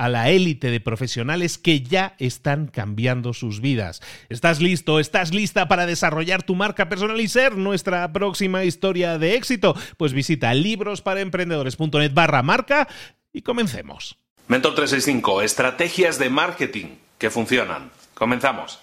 a la élite de profesionales que ya están cambiando sus vidas. ¿Estás listo? ¿Estás lista para desarrollar tu marca personal y ser nuestra próxima historia de éxito? Pues visita librosparaemprendedores.net barra marca y comencemos. Mentor 365, estrategias de marketing que funcionan. Comenzamos.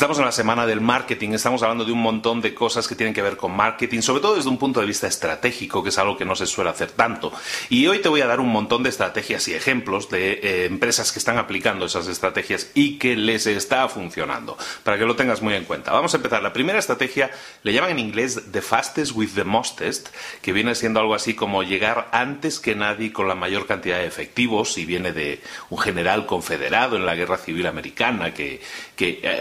Estamos en la semana del marketing, estamos hablando de un montón de cosas que tienen que ver con marketing, sobre todo desde un punto de vista estratégico, que es algo que no se suele hacer tanto. Y hoy te voy a dar un montón de estrategias y ejemplos de eh, empresas que están aplicando esas estrategias y que les está funcionando, para que lo tengas muy en cuenta. Vamos a empezar. La primera estrategia le llaman en inglés The Fastest with the Mostest, que viene siendo algo así como llegar antes que nadie con la mayor cantidad de efectivos, y viene de un general confederado en la Guerra Civil Americana que, que eh,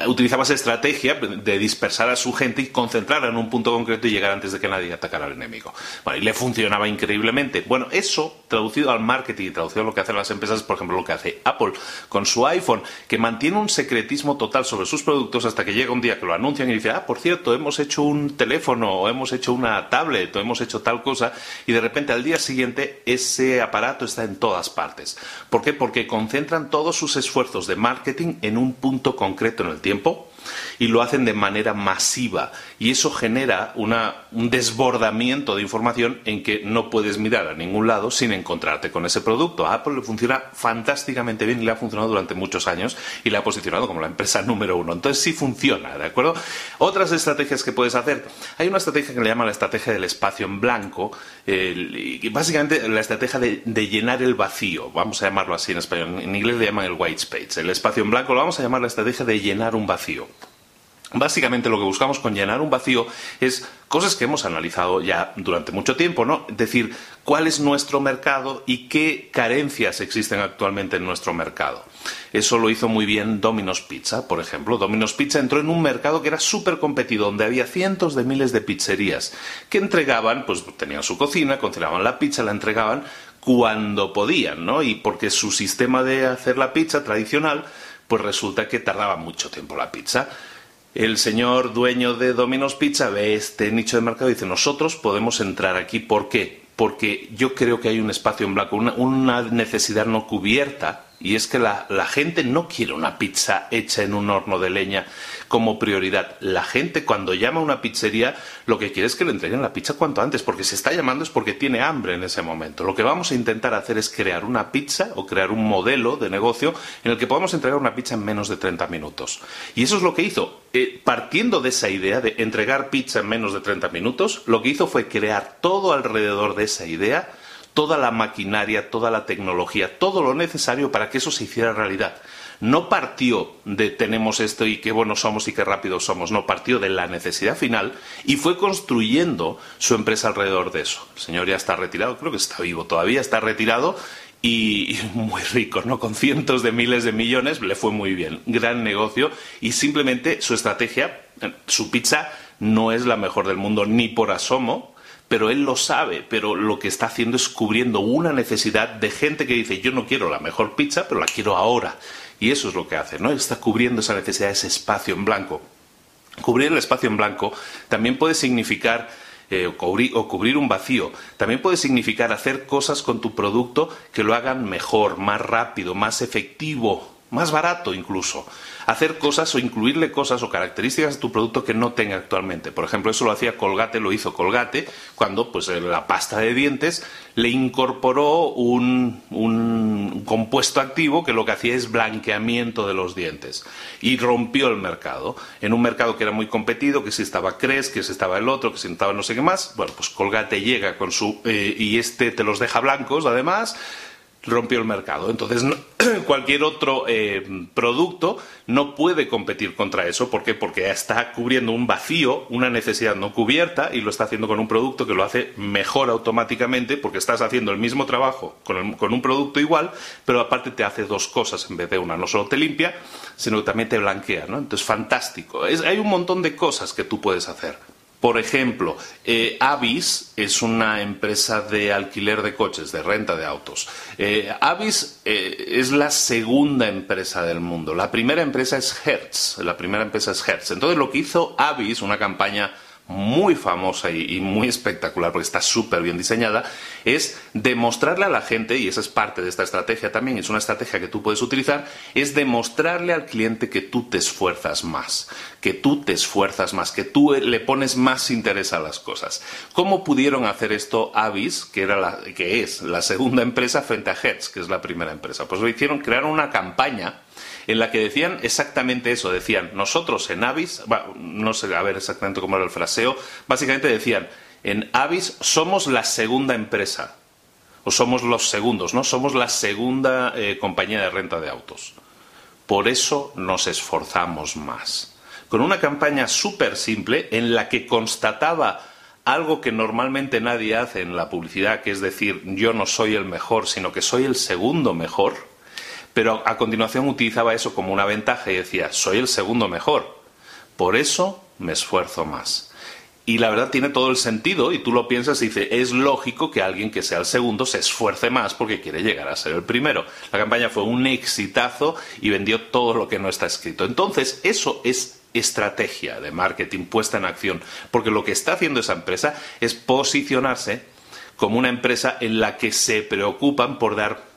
estrategia de dispersar a su gente y concentrarla en un punto concreto y llegar antes de que nadie atacara al enemigo. Bueno, y le funcionaba increíblemente. Bueno, eso traducido al marketing y traducido a lo que hacen las empresas, por ejemplo, lo que hace Apple con su iPhone, que mantiene un secretismo total sobre sus productos hasta que llega un día que lo anuncian y dicen, ah, por cierto, hemos hecho un teléfono o hemos hecho una tablet o hemos hecho tal cosa y de repente al día siguiente ese aparato está en todas partes. ¿Por qué? Porque concentran todos sus esfuerzos de marketing en un punto concreto en el tiempo y lo hacen de manera masiva y eso genera un desbordamiento de información en que no puedes mirar a ningún lado sin encontrarte con ese producto. A Apple le funciona fantásticamente bien y le ha funcionado durante muchos años y le ha posicionado como la empresa número uno. Entonces sí funciona, ¿de acuerdo? Otras estrategias que puedes hacer. Hay una estrategia que le llaman la estrategia del espacio en blanco, y básicamente la estrategia de, de llenar el vacío, vamos a llamarlo así en español, en inglés le llaman el white space. El espacio en blanco lo vamos a llamar la estrategia de llenar un vacío. Básicamente lo que buscamos con llenar un vacío es cosas que hemos analizado ya durante mucho tiempo, ¿no? Es decir, cuál es nuestro mercado y qué carencias existen actualmente en nuestro mercado. Eso lo hizo muy bien Domino's Pizza, por ejemplo. Domino's Pizza entró en un mercado que era súper competido, donde había cientos de miles de pizzerías que entregaban, pues tenían su cocina, cocinaban la pizza, la entregaban cuando podían, ¿no? Y porque su sistema de hacer la pizza tradicional, pues resulta que tardaba mucho tiempo la pizza el señor dueño de Domino's Pizza ve este nicho de mercado y dice, nosotros podemos entrar aquí. ¿Por qué? Porque yo creo que hay un espacio en blanco, una, necesidad no cubierta y es que la, gente no quiere una pizza hecha en un horno de leña como prioridad. La gente cuando llama a una pizzería lo que quiere es que le entreguen la pizza cuanto antes, porque se está llamando es porque tiene hambre en ese momento. Lo que vamos a intentar hacer es crear una pizza o crear un modelo de negocio en el que podamos entregar una pizza en menos de 30 minutos. Y eso es lo que hizo. Eh, partiendo de esa idea de entregar pizza en menos de 30 minutos, lo que hizo fue crear todo alrededor de esa idea toda la maquinaria, toda la tecnología, todo lo necesario para que eso se hiciera realidad. No partió de tenemos esto y qué buenos somos y qué rápidos somos, no, partió de la necesidad final y fue construyendo su empresa alrededor de eso. El señor ya está retirado, creo que está vivo todavía, está retirado y muy rico, ¿no? Con cientos de miles de millones le fue muy bien, gran negocio y simplemente su estrategia, su pizza no es la mejor del mundo ni por asomo, pero él lo sabe, pero lo que está haciendo es cubriendo una necesidad de gente que dice yo no quiero la mejor pizza, pero la quiero ahora. Y eso es lo que hace, ¿no? Está cubriendo esa necesidad, ese espacio en blanco. Cubrir el espacio en blanco también puede significar eh, o, cubrir, un vacío. También puede significar hacer cosas con tu producto que lo hagan mejor, más rápido, más efectivo, más barato incluso hacer cosas o incluirle cosas o características a tu producto que no tenga actualmente. Por ejemplo, eso lo hacía Colgate, lo hizo Colgate, cuando pues la pasta de dientes le incorporó un, un compuesto activo que lo que hacía es blanqueamiento de los dientes y rompió el mercado. En un mercado que era muy competido, que si estaba Cres, que si estaba el otro, que si estaba no sé qué más, bueno, pues Colgate llega con su... Eh, y este te los deja blancos además rompió el mercado. Entonces, cualquier otro eh, producto no puede competir contra eso. ¿Por qué? Porque está cubriendo un vacío, una necesidad no cubierta, y lo está haciendo con un producto que lo hace mejor automáticamente, porque estás haciendo el mismo trabajo con, con un producto igual, pero aparte te hace dos cosas en vez de una. No solo te limpia, sino que también te blanquea. ¿no? Entonces, fantástico. hay un montón de cosas que tú puedes hacer. Por ejemplo, eh, Avis es una empresa de alquiler de coches, de renta de autos. Eh, Avis eh, es la segunda empresa del mundo. La primera empresa es Hertz. La primera empresa es Hertz. Entonces, lo que hizo Avis, una campaña muy famosa y, muy espectacular, porque está súper bien diseñada, es demostrarle a la gente, y esa es parte de esta estrategia también, es una estrategia que tú puedes utilizar, es demostrarle al cliente que tú te esfuerzas más, que tú te esfuerzas más, que tú le pones más interés a las cosas. ¿Cómo pudieron hacer esto Avis, que, era la, que es la segunda empresa, frente a Hertz, que es la primera empresa? Pues lo hicieron, crearon una campaña en la que decían exactamente eso. Decían, nosotros en Avis, no sé a ver exactamente cómo era el fraseo, básicamente decían, en Avis somos la segunda empresa, o somos los segundos, ¿no? Somos la segunda eh, compañía de renta de autos. Por eso nos esforzamos más. Con una campaña súper simple en la que constataba algo que normalmente nadie hace en la publicidad, que es decir, yo no soy el mejor, sino que soy el segundo mejor pero a continuación utilizaba eso como una ventaja y decía, soy el segundo mejor, por eso me esfuerzo más. Y la verdad tiene todo el sentido y tú lo piensas y dices, es lógico que alguien que sea el segundo se esfuerce más porque quiere llegar a ser el primero. La campaña fue un exitazo y vendió todo lo que no está escrito. Entonces, eso es estrategia de marketing puesta en acción, porque lo que está haciendo esa empresa es posicionarse como una empresa en la que se preocupan por dar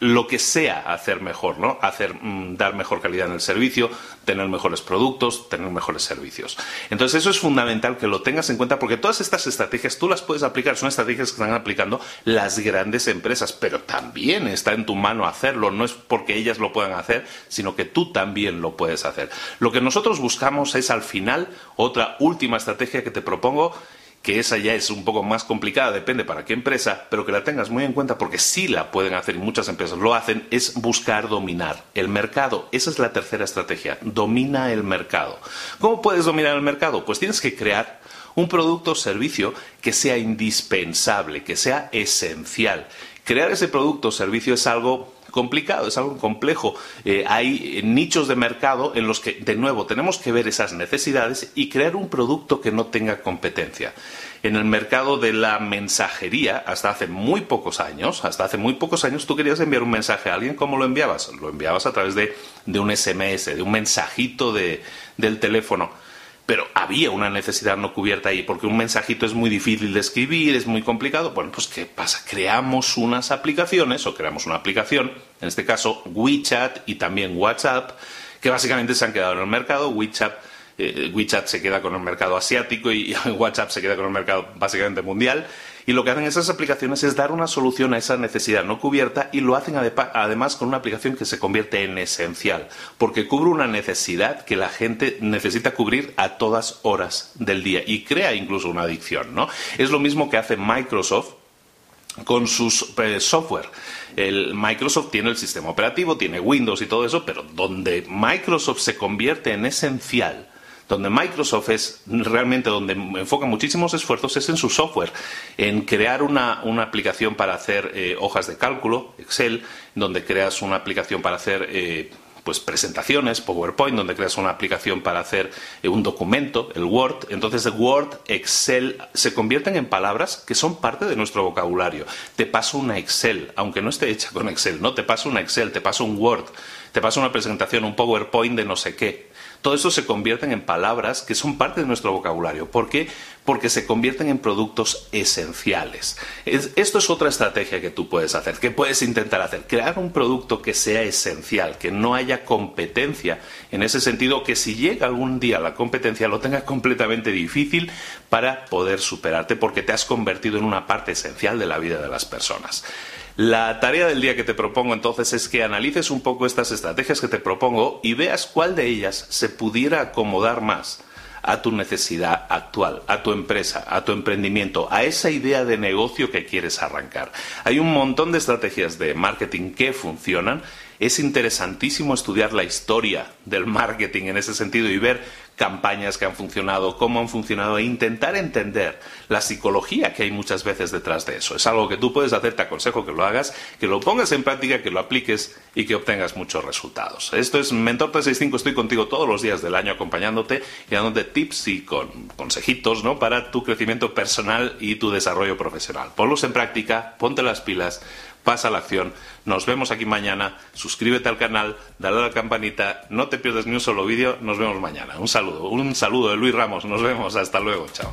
lo que sea hacer mejor, ¿no? Hacer, mm, dar mejor calidad en el servicio, tener mejores productos, tener mejores servicios. Entonces eso es fundamental que lo tengas en cuenta porque todas estas estrategias tú las puedes aplicar, son estrategias que están aplicando las grandes empresas, pero también está en tu mano hacerlo, no es porque ellas lo puedan hacer, sino que tú también lo puedes hacer. Lo que nosotros buscamos es al final otra última estrategia que te propongo que esa ya es un poco más complicada, depende para qué empresa, pero que la tengas muy en cuenta porque sí la pueden hacer y muchas empresas lo hacen, es buscar dominar el mercado. Esa es la tercera estrategia, domina el mercado. ¿Cómo puedes dominar el mercado? Pues tienes que crear un producto o servicio que sea indispensable, que sea esencial. Crear ese producto o servicio es algo complicado, es algo complejo. Eh, hay nichos de mercado en los que, de nuevo, tenemos que ver esas necesidades y crear un producto que no tenga competencia. En el mercado de la mensajería, hasta hace muy pocos años, hasta hace muy pocos años, tú querías enviar un mensaje a alguien, ¿cómo lo enviabas? Lo enviabas a través de, un SMS, de un mensajito del teléfono pero había una necesidad no cubierta ahí, porque un mensajito es muy difícil de escribir, es muy complicado. Bueno, pues ¿qué pasa? Creamos unas aplicaciones, o creamos una aplicación, en este caso WeChat y también WhatsApp, que básicamente se han quedado en el mercado. WeChat, eh, WeChat se queda con el mercado asiático y WhatsApp se queda con el mercado básicamente mundial. Y lo que hacen esas aplicaciones es dar una solución a esa necesidad no cubierta y lo hacen además con una aplicación que se convierte en esencial, porque cubre una necesidad que la gente necesita cubrir a todas horas del día y crea incluso una adicción, ¿no? Es lo mismo que hace Microsoft con sus eh, software. El Microsoft tiene el sistema operativo, tiene Windows y todo eso, pero donde Microsoft se convierte en esencial Donde Microsoft es realmente donde enfoca muchísimos esfuerzos es en su software, en crear una, aplicación para hacer eh, hojas de cálculo, Excel, donde creas una aplicación para hacer eh, pues presentaciones, PowerPoint, donde creas una aplicación para hacer eh, un documento, el Word. Entonces, Word, Excel se convierten en palabras que son parte de nuestro vocabulario. Te paso una Excel, aunque no esté hecha con Excel, no, te paso una Excel, te paso un Word, te paso una presentación, un PowerPoint de no sé qué. Todo eso se convierten en palabras que son parte de nuestro vocabulario. ¿Por qué? Porque se convierten en productos esenciales. esto es otra estrategia que tú puedes hacer, que puedes intentar hacer. Crear un producto que sea esencial, que no haya competencia. En ese sentido, que si llega algún día la competencia lo tenga completamente difícil para poder superarte porque te has convertido en una parte esencial de la vida de las personas. La tarea del día que te propongo entonces es que analices un poco estas estrategias que te propongo y veas cuál de ellas se pudiera acomodar más a tu necesidad actual, a tu empresa, a tu emprendimiento, a esa idea de negocio que quieres arrancar. Hay un montón de estrategias de marketing que funcionan. Es interesantísimo estudiar la historia del marketing en ese sentido y ver campañas que han funcionado, cómo han funcionado e intentar entender la psicología que hay muchas veces detrás de eso. Es algo que tú puedes hacer, te aconsejo que lo hagas, que lo pongas en práctica, que lo apliques y que obtengas muchos resultados. Esto es Mentor 365, estoy contigo todos los días del año acompañándote y dándote tips y con consejitos ¿no? para tu crecimiento personal y tu desarrollo profesional. Ponlos en práctica, ponte las pilas pasa la acción. Nos vemos aquí mañana. Suscríbete al canal, dale a la campanita, no te pierdas ni un solo vídeo. Nos vemos mañana. Un saludo, un saludo de Luis Ramos. Nos vemos. Hasta luego. Chao.